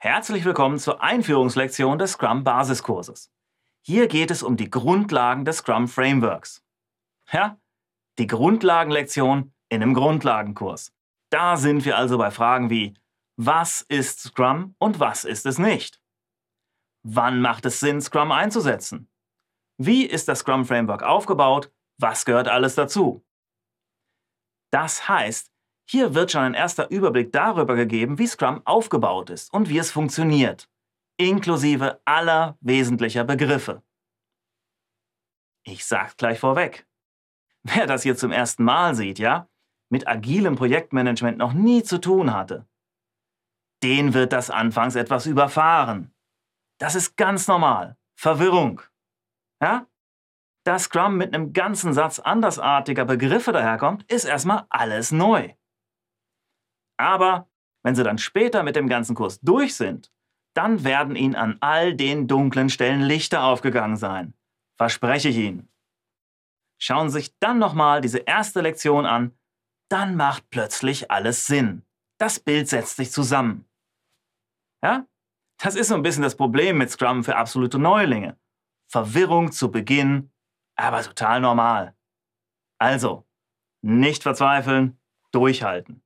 Herzlich willkommen zur Einführungslektion des Scrum Basiskurses. Hier geht es um die Grundlagen des Scrum Frameworks. Ja, die Grundlagenlektion in einem Grundlagenkurs. Da sind wir also bei Fragen wie, was ist Scrum und was ist es nicht? Wann macht es Sinn, Scrum einzusetzen? Wie ist das Scrum Framework aufgebaut? Was gehört alles dazu? Das heißt, hier wird schon ein erster Überblick darüber gegeben, wie Scrum aufgebaut ist und wie es funktioniert, inklusive aller wesentlicher Begriffe. Ich sag's gleich vorweg. Wer das hier zum ersten Mal sieht, ja, mit agilem Projektmanagement noch nie zu tun hatte, den wird das anfangs etwas überfahren. Das ist ganz normal. Verwirrung. Ja? Dass Scrum mit einem ganzen Satz andersartiger Begriffe daherkommt, ist erstmal alles neu. Aber wenn Sie dann später mit dem ganzen Kurs durch sind, dann werden Ihnen an all den dunklen Stellen Lichter aufgegangen sein. Verspreche ich Ihnen. Schauen Sie sich dann nochmal diese erste Lektion an, dann macht plötzlich alles Sinn. Das Bild setzt sich zusammen. Ja? Das ist so ein bisschen das Problem mit Scrum für absolute Neulinge. Verwirrung zu Beginn, aber total normal. Also, nicht verzweifeln, durchhalten.